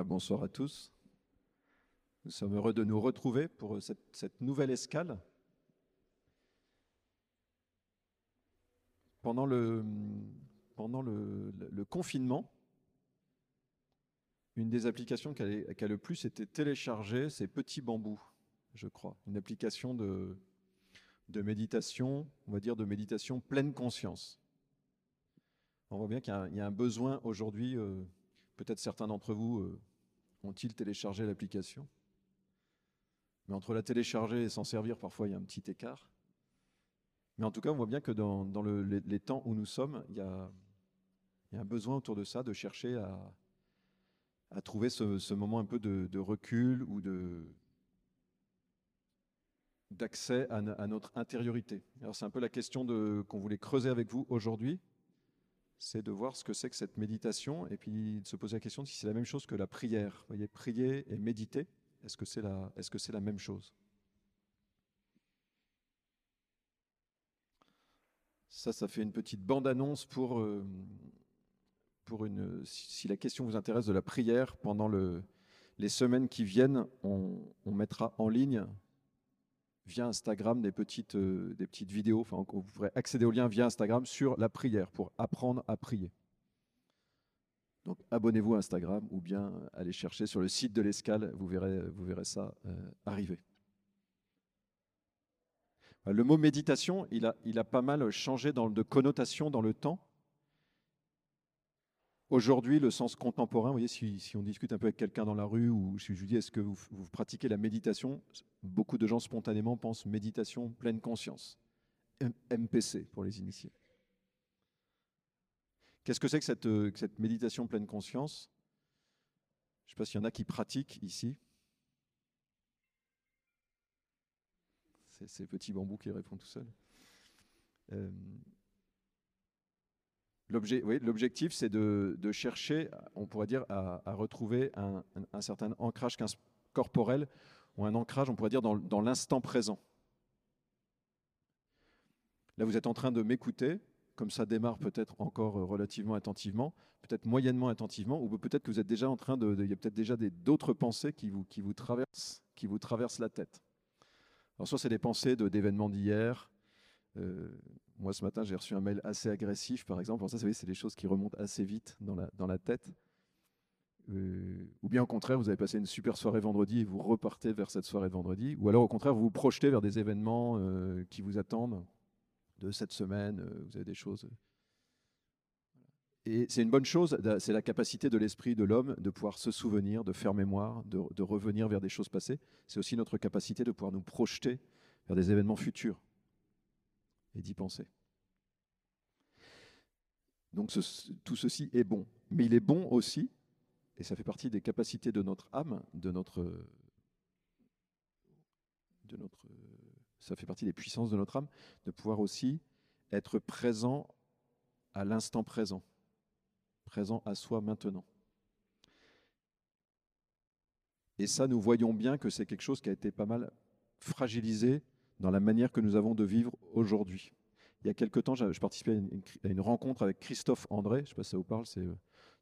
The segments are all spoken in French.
Ah, bonsoir à tous. Nous sommes heureux de nous retrouver pour cette, nouvelle escale. Pendant le, confinement, une des applications qui a, le plus été téléchargée, c'est Petit Bambou, je crois. Une application de, méditation, on va dire de méditation pleine conscience. On voit bien qu'il y, y, a un besoin aujourd'hui, euh, peut-être certains d'entre vous euh, ont-ils téléchargé l'application? Mais entre la télécharger et s'en servir, parfois il y a un petit écart. Mais en tout cas, on voit bien que dans, dans le, les, temps où nous sommes, il y, a, un besoin autour de ça de chercher à, trouver ce, moment un peu de, de recul ou de d'accès à, à, notre intériorité. Alors c'est un peu la question qu'on voulait creuser avec vous aujourd'hui, c'est de voir ce que c'est que cette méditation et puis de se poser la question si c'est la même chose que la prière. Vous voyez, prier et méditer, est-ce que c'est la, est -ce que c'est la même chose? Ça, ça fait une petite bande-annonce pour, euh, pour une, si la question vous intéresse de la prière pendant le, les semaines qui viennent, on mettra en ligne via Instagram des petites, euh, vidéos. Vous pourrez accéder au lien via Instagram sur la prière pour apprendre à prier. Donc abonnez-vous à Instagram ou bien allez chercher sur le site de l'escale, vous verrez, ça euh, arriver. Le mot méditation, il a, pas mal changé de connotation dans le temps. Aujourd'hui, le sens contemporain, vous voyez, si, on discute un peu avec quelqu'un dans la rue ou si je lui dis est-ce que vous, pratiquez la méditation, beaucoup de gens spontanément pensent méditation pleine conscience, MPC pour les initiés. Qu'est-ce que c'est que cette, cette, méditation pleine conscience? Je ne sais pas s'il y en a qui pratiquent ici. C'est ces petits bambous qui répondent tout seuls. Euh, L'objectif, c'est de, chercher, on pourrait dire, à, retrouver un, certain ancrage corporel ou un ancrage, on pourrait dire, dans, l'instant présent. Là, vous êtes en train de m'écouter, comme ça démarre peut-être encore relativement attentivement, peut-être moyennement attentivement, ou peut-être que vous êtes déjà en train de, il y a peut-être déjà d'autres pensées qui vous, traversent, qui vous traversent la tête. Alors soit c'est des pensées d'événements d'hier, moi, ce matin, j'ai reçu un mail assez agressif, par exemple. Alors ça, c'est des choses qui remontent assez vite dans la, tête. Euh, ou bien au contraire, vous avez passé une super soirée vendredi et vous repartez vers cette soirée de vendredi. Ou alors au contraire, vous vous projetez vers des événements euh, qui vous attendent de cette semaine. Euh, vous avez des choses. Et c'est une bonne chose, c'est la capacité de l'esprit de l'homme de pouvoir se souvenir, de faire mémoire, de revenir vers des choses passées. C'est aussi notre capacité de pouvoir nous projeter vers des événements futurs et d'y penser. Donc tout ceci est bon. Mais il est bon aussi, et ça fait partie des capacités de notre âme, de notre, de notre, ça fait partie des puissances de notre âme, de pouvoir aussi être présent à l'instant présent, présent à soi maintenant. Et ça, nous voyons bien que c'est quelque chose qui a été pas mal fragilisé dans la manière que nous avons de vivre aujourd'hui. Il y a quelque temps, je participais à une, rencontre avec Christophe André, je ne sais pas si ça vous parle,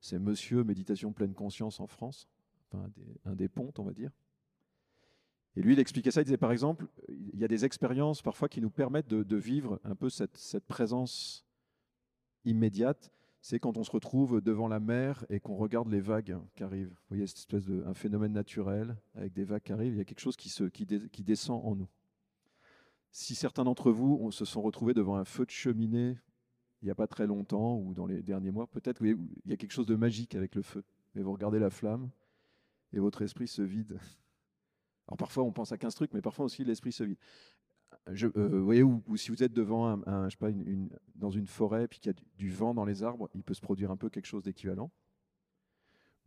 c'est Monsieur Méditation Pleine Conscience en France, un, des, un pontes, on va dire. Et lui, il expliquait ça, il disait par exemple, il y a des expériences parfois qui nous permettent de, vivre un peu cette, présence immédiate. C'est quand on se retrouve devant la mer et qu'on regarde les vagues qui arrivent. Vous voyez, cette espèce de un phénomène naturel avec des vagues qui arrivent, il y a quelque chose qui descend en nous. Si certains d'entre vous se sont retrouvés devant un feu de cheminée il n'y a pas très longtemps ou dans les derniers mois, peut-être qu'il y a quelque chose de magique avec le feu. Et vous regardez la flamme et votre esprit se vide. Alors parfois on pense à 15 trucs, mais parfois aussi l'esprit se vide. Euh, vous voyez, ou, si vous êtes devant un, un, sais pas, dans une forêt puis qu'il y a du, vent dans les arbres, il peut se produire un peu quelque chose d'équivalent.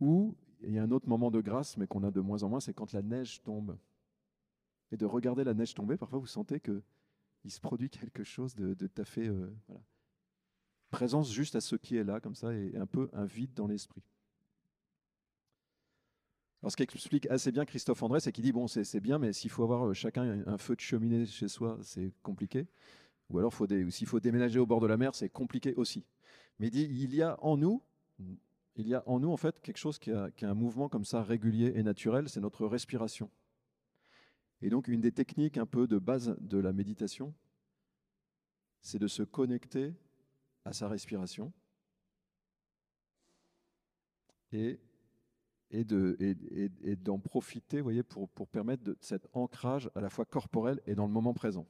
Ou il y a un autre moment de grâce, mais qu'on a de moins en moins, c'est quand la neige tombe et de regarder la neige tomber, parfois vous sentez que il se produit quelque chose de, de tout à fait euh, présence juste à ce qui est là comme ça et un peu un vide dans l'esprit. Alors ce qu'explique assez bien Christophe André, c'est qu'il dit bon c'est bien, mais s'il faut avoir euh, chacun un feu de cheminée chez soi, c'est compliqué. Ou alors s'il faut déménager au bord de la mer, c'est compliqué aussi. Mais il dit il y a en nous il y a en nous en fait quelque chose qui a un mouvement comme ça régulier et naturel, c'est notre respiration. Et donc une des techniques un peu de base de la méditation, c'est de se connecter à sa respiration et, et, de, et, et d'en profiter voyez, pour, permettre cet ancrage à la fois corporel et dans le moment présent.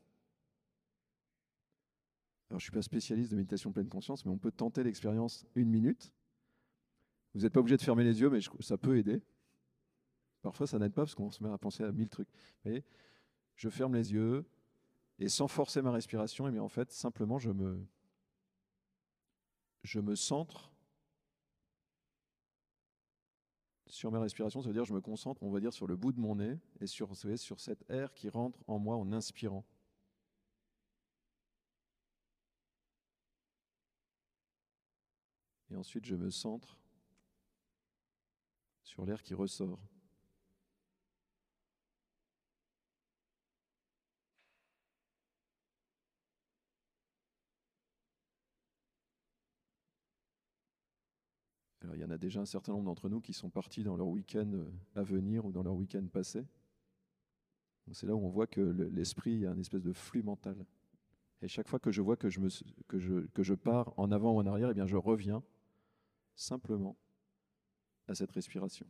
Alors, je ne suis pas spécialiste de méditation pleine conscience, mais on peut tenter l'expérience une minute. Vous n'êtes pas obligé de fermer les yeux, mais ça peut aider. Parfois, ça n'aide pas parce qu'on se met à penser à mille trucs. Je ferme les yeux et sans forcer ma respiration, et eh bien en fait, simplement, je me, je me centre sur ma respiration. Ça veut dire je me concentre, on va dire, sur le bout de mon nez et sur, vous air qui rentre en moi en inspirant. Et ensuite, je me centre sur l'air qui ressort. Il y en a déjà un certain nombre d'entre nous qui sont partis dans leur week-end euh, à venir ou dans leur week-end passé. C'est là où on voit que l'esprit a une espèce de flux mental. Et chaque fois que je vois que je, me, que je, que je pars en avant ou en arrière, eh bien je reviens simplement à cette respiration.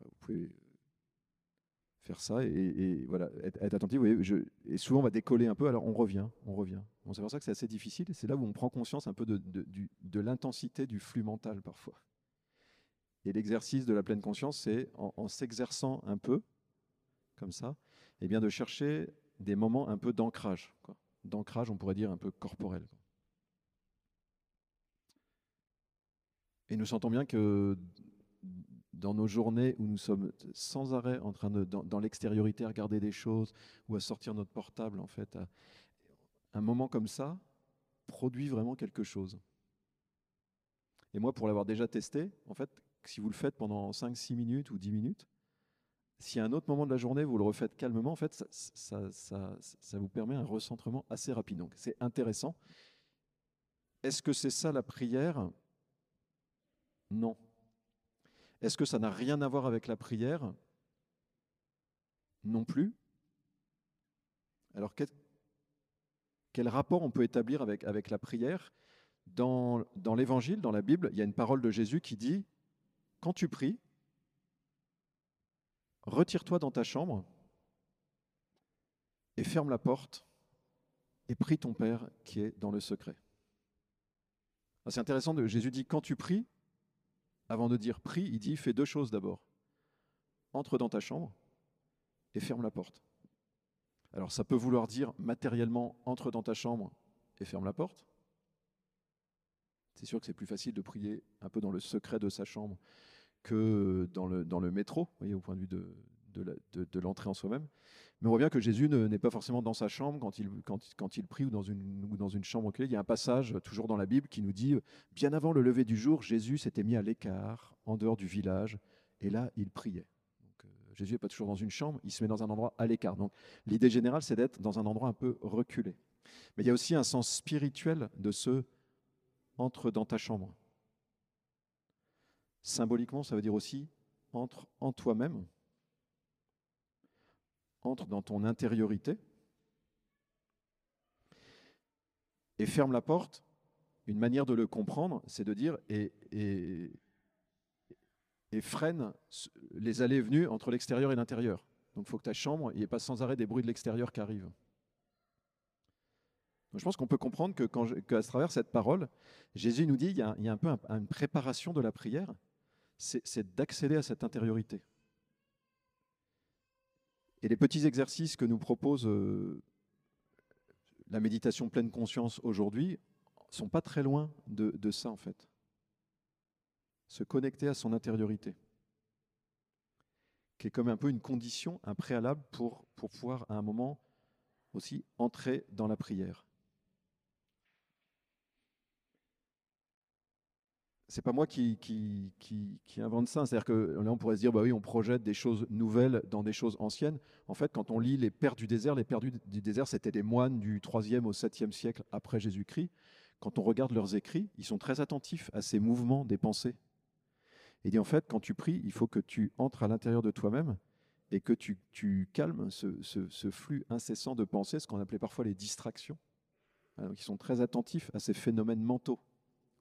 Vous pouvez faire ça et, voilà, être, attentif. Vous voyez, et souvent on va décoller un peu, alors on revient, on revient. c'est pour ça que c'est assez difficile. C'est là où on prend conscience un peu de, de, de l'intensité du flux mental parfois. Et l'exercice de la pleine conscience, c'est en, s'exerçant un peu, comme ça, et eh bien de chercher des moments un peu d'ancrage. D'ancrage, on pourrait dire un peu corporel. Et nous sentons bien que dans nos journées où nous sommes sans arrêt en train de, dans, l'extériorité, à regarder des choses ou à sortir notre portable, en fait, un moment comme ça produit vraiment quelque chose. Et moi, pour l'avoir déjà testé, en fait, si vous le faites pendant 5-6 minutes ou 10 minutes, si à un autre moment de la journée, vous le refaites calmement, en fait, ça vous permet un recentrement assez rapide. Donc, c'est intéressant. Est-ce que c'est ça la prière? Non. Est-ce que ça n'a rien à voir avec la prière? Non plus. Alors, quel, rapport on peut établir avec, la prière? Dans, dans l'Évangile, dans la Bible, il y a une parole de Jésus qui dit, quand tu pries, retire-toi dans ta chambre et ferme la porte et prie ton Père qui est dans le secret. C'est intéressant, Jésus dit quand tu pries, avant de dire prie, il dit fais deux choses d'abord. Entre dans ta chambre et ferme la porte. Alors ça peut vouloir dire matériellement entre dans ta chambre et ferme la porte. C'est sûr que c'est plus facile de prier un peu dans le secret de sa chambre que dans le, métro, voyez, au point de vue de, de l'entrée en soi-même. Mais on voit bien que Jésus n'est pas forcément dans sa chambre quand il, quand, il prie ou dans une, ou dans une chambre Il y a un passage, toujours dans la Bible, qui nous dit Bien avant le lever du jour, Jésus s'était mis à l'écart, en dehors du village, et là, il priait. Euh, Jésus n'est pas toujours dans une chambre, il se met dans un endroit à l'écart. Donc, l'idée générale, c'est d'être dans un endroit un peu reculé. Mais il y a aussi un sens spirituel de ce entre dans ta chambre. Symboliquement, ça veut dire aussi entre en toi-même entre dans ton intériorité et ferme la porte. Une manière de le comprendre, c'est de dire et, freine les allées et venues entre l'extérieur et l'intérieur. Donc il faut que ta chambre, il n'y pas sans arrêt des bruits de l'extérieur qui arrivent. Je pense qu'on peut comprendre que qu'à travers cette parole, Jésus nous dit il y a, il y a un peu une préparation de la prière, c'est d'accéder à cette intériorité. Et les petits exercices que nous propose euh, la méditation pleine conscience aujourd'hui sont pas très loin de, de, ça en fait. Se connecter à son intériorité, qui est comme un peu une condition, un préalable pour, pour pouvoir à un moment aussi entrer dans la prière. C'est pas moi qui, invente ça. C'est-à-dire que là, on pourrait se dire, bah oui, on projette des choses nouvelles dans des choses anciennes. En fait, quand on lit les pères du désert, les pères du, désert, c'était des moines du 3e au 7e siècle après Jésus-Christ. Quand on regarde leurs écrits, ils sont très attentifs à ces mouvements des pensées. Et dit, en fait, quand tu pries, il faut que tu entres à l'intérieur de toi-même et que tu, calmes ce, flux incessant de pensées, ce qu'on appelait parfois les distractions. Donc, ils sont très attentifs à ces phénomènes mentaux.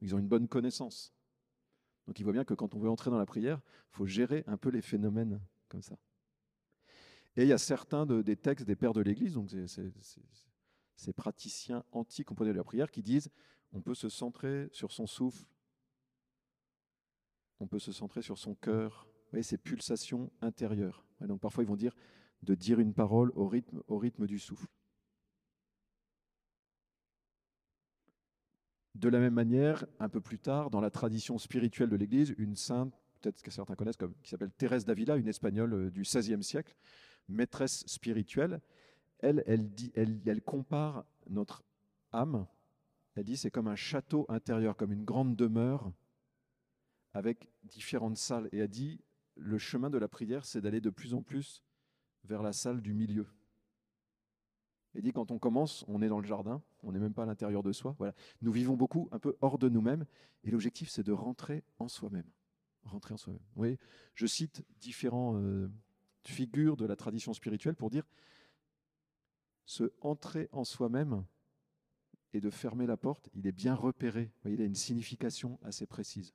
Ils ont une bonne connaissance. Donc il voit bien que quand on veut entrer dans la prière, il faut gérer un peu les phénomènes comme ça. Et il y a certains des textes des pères de l'Église, donc ces praticiens antiques de la prière, qui disent on peut se centrer sur son souffle, on peut se centrer sur son cœur, vous ces pulsations intérieures. donc parfois ils vont dire de dire une parole au rythme du souffle. De la même manière, un peu plus tard, dans la tradition spirituelle de l'Église, une sainte, peut-être que certains connaissent, comme, qui s'appelle Thérèse d'Avila, une espagnole euh, du XVIe siècle, maîtresse spirituelle, elle, dit, elle, elle compare notre âme, elle dit c'est comme un château intérieur, comme une grande demeure avec différentes salles. Et elle dit le chemin de la prière, c'est d'aller de plus en plus vers la salle du milieu. Il dit quand on commence, on est dans le jardin, on n'est même pas à l'intérieur de soi. Voilà. Nous vivons beaucoup un peu hors de nous-mêmes et l'objectif c'est de rentrer en soi-même. Rentrer en soi-même. Je cite différentes euh, figures de la tradition spirituelle pour dire ce entrer en soi-même et de fermer la porte, il est bien repéré. il a une signification assez précise.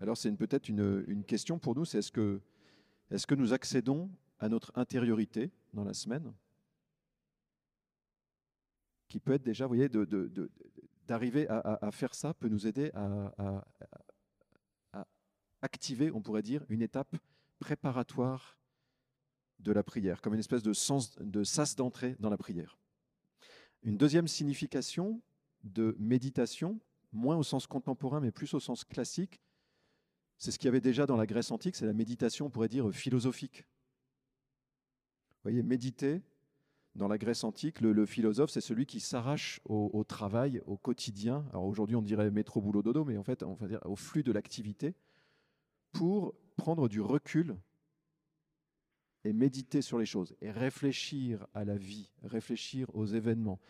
Alors c'est peut-être une, question pour nous, c'est est-ce que, est -ce que nous accédons à notre intériorité dans la semaine, qui peut être déjà, vous voyez, d'arriver à, faire ça peut nous aider à, activer, on pourrait dire, une étape préparatoire de la prière, comme une espèce de, de sas d'entrée dans la prière. Une deuxième signification de méditation, moins au sens contemporain, mais plus au sens classique, c'est ce qu'il y avait déjà dans la Grèce antique, c'est la méditation, on pourrait dire, philosophique voyez, méditer, dans la Grèce antique, le, philosophe, c'est celui qui s'arrache au, travail, au quotidien. Alors aujourd'hui, on dirait métro, boulot, dodo, mais en fait, on va dire au flux de l'activité, pour prendre du recul et méditer sur les choses, et réfléchir à la vie, réfléchir aux événements,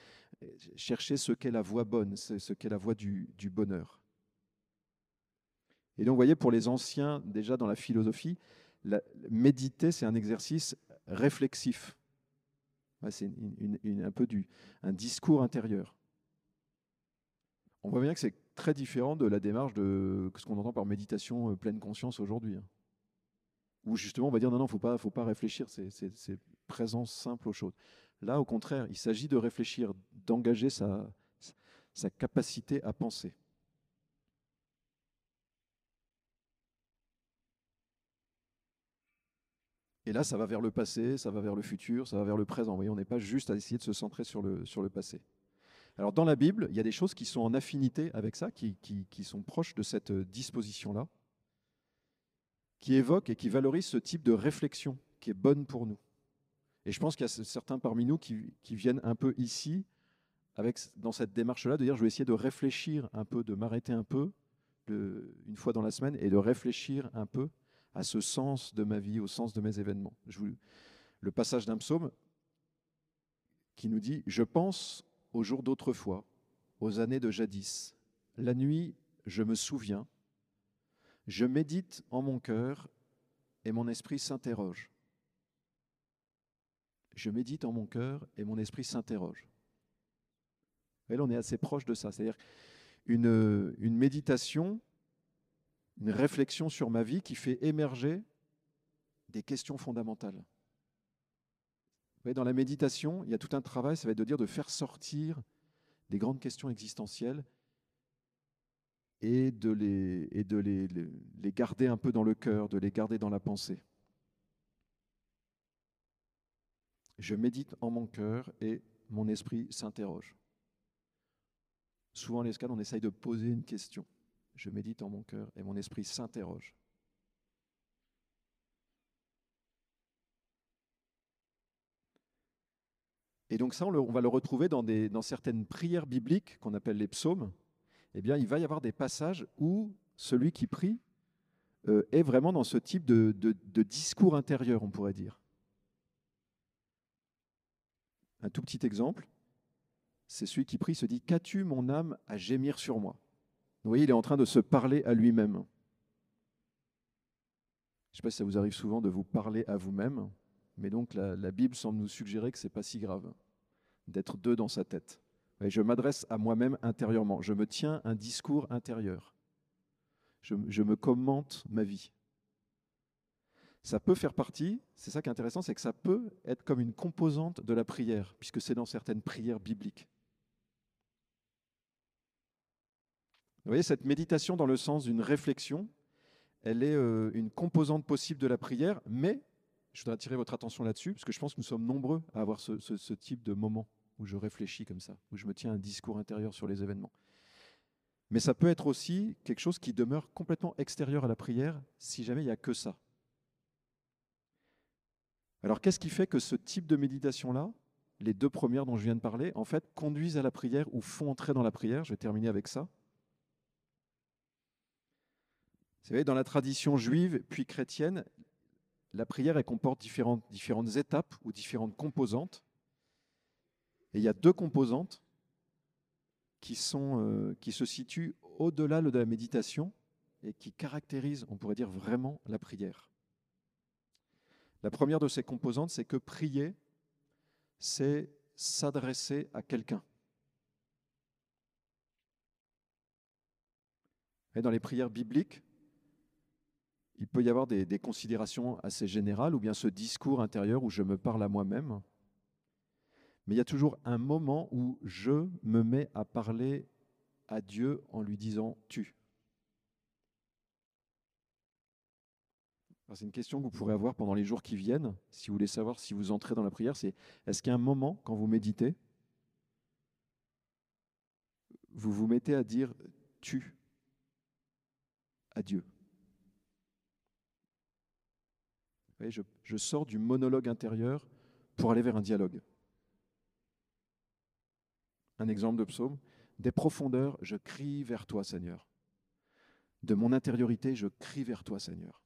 chercher ce qu'est la voie bonne, ce qu'est la voie du, bonheur. Et donc, vous voyez, pour les anciens, déjà dans la philosophie, méditer, c'est un exercice réflexif. C'est un peu du, un discours intérieur. On voit bien que c'est très différent de la démarche de ce qu'on entend par méditation euh, pleine conscience aujourd'hui. Hein. Où justement on va dire non, non, il faut pas, faut pas réfléchir, c'est présence simple aux choses. Là, au contraire, il s'agit de réfléchir, d'engager sa, sa capacité à penser. Et là, ça va vers le passé, ça va vers le futur, ça va vers le présent. Voyez, on n'est pas juste à essayer de se centrer sur le, sur le passé. Alors dans la Bible, il y a des choses qui sont en affinité avec ça, qui, qui, sont proches de cette disposition-là, qui évoquent et qui valorisent ce type de réflexion qui est bonne pour nous. Et je pense qu'il y a certains parmi nous qui, qui viennent un peu ici, avec, dans cette démarche-là, de dire je vais essayer de réfléchir un peu, de m'arrêter un peu, une fois dans la semaine, et de réfléchir un peu à ce sens de ma vie, au sens de mes événements. Je vous, le passage d'un psaume qui nous dit Je pense aux jours d'autrefois, aux années de jadis. La nuit, je me souviens. Je médite en mon cœur et mon esprit s'interroge. Je médite en mon cœur et mon esprit s'interroge. Et là, on est assez proche de ça. C'est-à-dire une, une méditation une réflexion sur ma vie qui fait émerger des questions fondamentales. dans la méditation, il y a tout un travail, ça va être de dire de faire sortir des grandes questions existentielles et de les, garder un peu dans le cœur, de les garder dans la pensée. Je médite en mon cœur et mon esprit s'interroge. Souvent, l'escale, on essaye de poser une question je médite en mon cœur et mon esprit s'interroge. Et donc ça, on, va le retrouver dans, certaines prières bibliques qu'on appelle les psaumes. Eh bien, il va y avoir des passages où celui qui prie euh, est vraiment dans ce type de discours intérieur, on pourrait dire. Un tout petit exemple, c'est celui qui prie se dit Qu'as-tu, mon âme, à gémir sur moi? Vous voyez, il est en train de se parler à lui-même. Je ne sais pas si ça vous arrive souvent de vous parler à vous-même, mais donc la, Bible semble nous suggérer que ce n'est pas si grave d'être deux dans sa tête. Je m'adresse à moi-même intérieurement. Je me tiens un discours intérieur. Je me commente ma vie. Ça peut faire partie, c'est ça qui est intéressant, c'est que ça peut être comme une composante de la prière, puisque c'est dans certaines prières bibliques. Vous voyez, cette méditation dans le sens d'une réflexion, elle est euh, une composante possible de la prière, mais je voudrais attirer votre attention là-dessus, parce que je pense que nous sommes nombreux à avoir ce, type de moment où je réfléchis comme ça, où je me tiens un discours intérieur sur les événements. Mais ça peut être aussi quelque chose qui demeure complètement extérieur à la prière si jamais il n'y a que ça. Alors qu'est-ce qui fait que ce type de méditation-là, les deux premières dont je viens de parler, en fait, conduisent à la prière ou font entrer dans la prière? Je vais terminer avec ça. Vous savez, dans la tradition juive puis chrétienne, la prière comporte différentes, étapes ou différentes composantes. Et il y a deux composantes qui, euh, qui se situent au-delà de la méditation et qui caractérisent, on pourrait dire, vraiment la prière. La première de ces composantes, c'est que prier, c'est s'adresser à quelqu'un. Et dans les prières bibliques, il peut y avoir des, considérations assez générales ou bien ce discours intérieur où je me parle à moi-même. Mais il y a toujours un moment où je me mets à parler à Dieu en lui disant tu. C'est une question que vous pourrez avoir pendant les jours qui viennent, si vous voulez savoir si vous entrez dans la prière, c'est est-ce qu'il y a un moment quand vous méditez, vous vous mettez à dire tu à Dieu Vous je, sors du monologue intérieur pour aller vers un dialogue. Un exemple de psaume. Des profondeurs, je crie vers toi, Seigneur. De mon intériorité, je crie vers toi, Seigneur.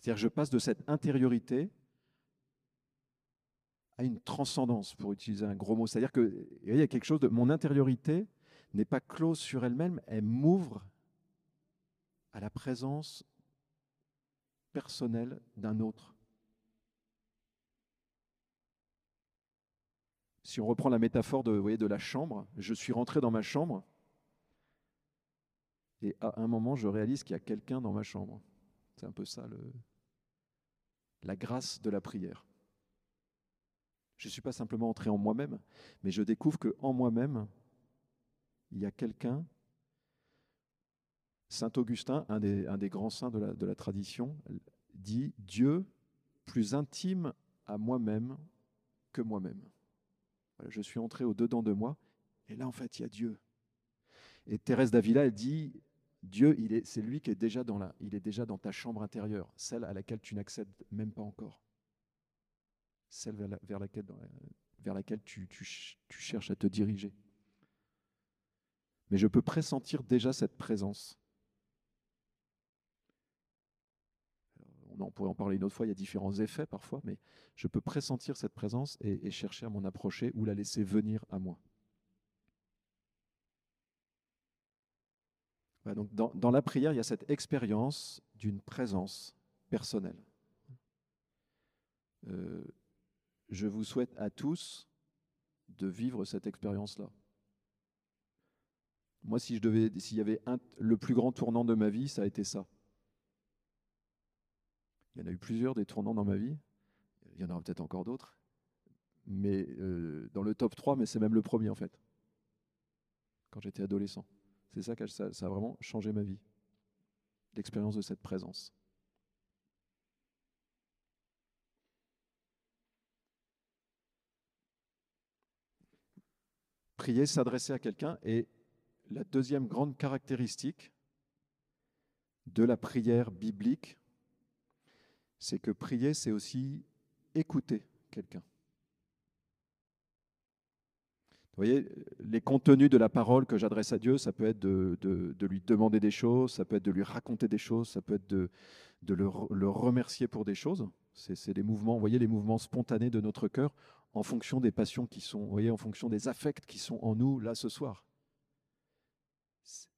C'est-à-dire, je passe de cette intériorité à une transcendance, pour utiliser un gros mot. C'est-à-dire que il y a quelque chose de mon intériorité n'est pas close sur elle-même, elle m'ouvre à la présence personnelle d'un autre. Si on reprend la métaphore de, vous voyez, de la chambre, je suis rentré dans ma chambre et à un moment, je réalise qu'il y a quelqu'un dans ma chambre. C'est un peu ça, le, la grâce de la prière. Je ne suis pas simplement entré en moi-même, mais je découvre qu'en moi-même, il y a quelqu'un. Saint Augustin, un des, grands saints de la, tradition, dit Dieu plus intime à moi-même que moi-même. Je suis entré au-dedans de moi, et là, en fait, il y a Dieu. Et Thérèse d'Avila, elle dit Dieu, est, c'est lui qui est déjà dans la, il est déjà dans ta chambre intérieure, celle à laquelle tu n'accèdes même pas encore, celle vers, la- vers laquelle, tu cherches à te diriger. Mais je peux pressentir déjà cette présence. On pourrait en parler une autre fois, il y a différents effets parfois, mais je peux pressentir cette présence et, chercher à m'en approcher ou la laisser venir à moi. Dans, la prière, il y a cette expérience d'une présence personnelle. Euh, je vous souhaite à tous de vivre cette expérience-là. Moi, si je devais, s'il y avait le plus grand tournant de ma vie, ça a été ça. Il y en a eu plusieurs des tournants dans ma vie. Il y en aura peut-être encore d'autres. Mais euh, dans le top 3, mais c'est même le premier en fait. Quand j'étais adolescent. C'est ça que ça, ça a vraiment changé ma vie. L'expérience de cette présence. Prier, s'adresser à quelqu'un est la deuxième grande caractéristique de la prière biblique, c'est que prier, c'est aussi écouter quelqu'un. Vous voyez, les contenus de la parole que j'adresse à Dieu, ça peut être de, lui demander des choses, ça peut être de lui raconter des choses, ça peut être de, le, remercier pour des choses. C'est les mouvements, vous voyez, les mouvements spontanés de notre cœur en fonction des passions qui sont, vous voyez, en fonction des affects qui sont en nous là ce soir.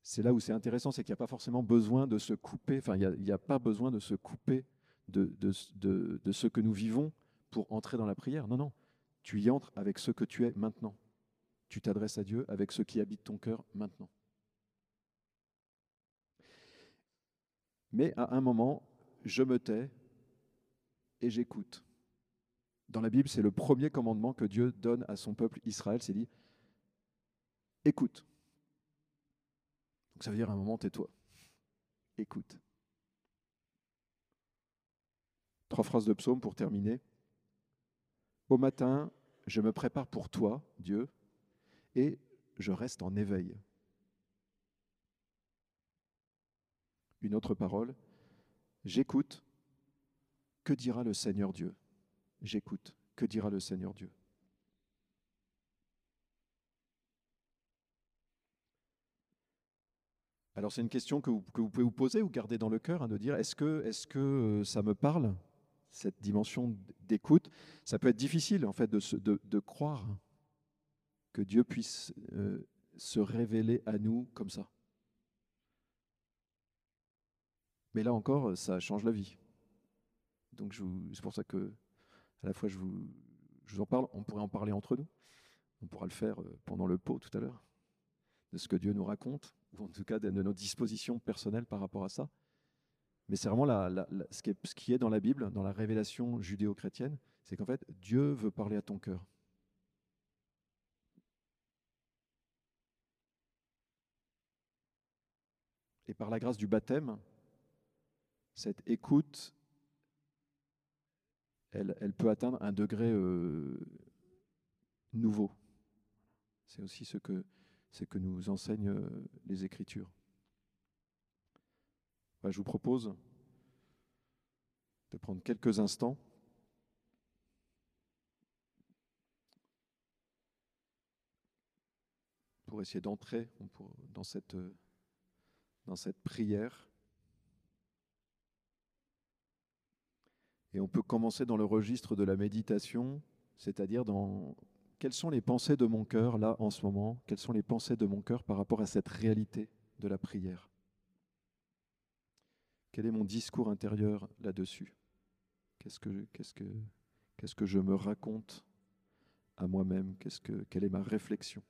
C'est là où c'est intéressant, c'est qu'il n'y a pas forcément besoin de se couper, enfin, il n'y a, pas besoin de se couper de, de, ce que nous vivons pour entrer dans la prière. Non, non, tu y entres avec ce que tu es maintenant tu t'adresses à Dieu avec ce qui habite ton cœur maintenant. Mais à un moment, je me tais et j'écoute. Dans la Bible, c'est le premier commandement que Dieu donne à son peuple Israël, c'est dit, écoute. Donc ça veut dire à un moment, tais-toi. Écoute. Trois phrases de psaume pour terminer. Au matin, je me prépare pour toi, Dieu, et je reste en éveil. Une autre parole, j'écoute, que dira le Seigneur Dieu? J'écoute, que dira le Seigneur Dieu? Alors c'est une question que vous, pouvez vous poser ou garder dans le cœur, hein, de dire est-ce que, est que euh, ça me parle, cette dimension d'écoute Ça peut être difficile en fait de, croire que Dieu puisse euh, se révéler à nous comme ça. Mais là encore, ça change la vie. Donc c'est pour ça que à la fois je vous, en parle, on pourrait en parler entre nous. On pourra le faire euh, pendant le pot tout à l'heure, de ce que Dieu nous raconte, ou en tout cas de notre disposition personnelle par rapport à ça. Mais c'est vraiment ce, qui est, dans la Bible, dans la révélation judéo-chrétienne, c'est qu'en fait, Dieu veut parler à ton cœur. Et par la grâce du baptême, cette écoute, elle, peut atteindre un degré euh, nouveau. C'est aussi ce que, ce que nous enseignent euh, les Écritures. Je vous propose de prendre quelques instants pour essayer d'entrer dans cette euh, dans cette prière. Et on peut commencer dans le registre de la méditation, c'est-à-dire dans quelles sont les pensées de mon cœur là en ce moment, quelles sont les pensées de mon cœur par rapport à cette réalité de la prière? Quel est mon discours intérieur là-dessus? Qu'est-ce que, je me raconte à moi-même? Quelle est ma réflexion?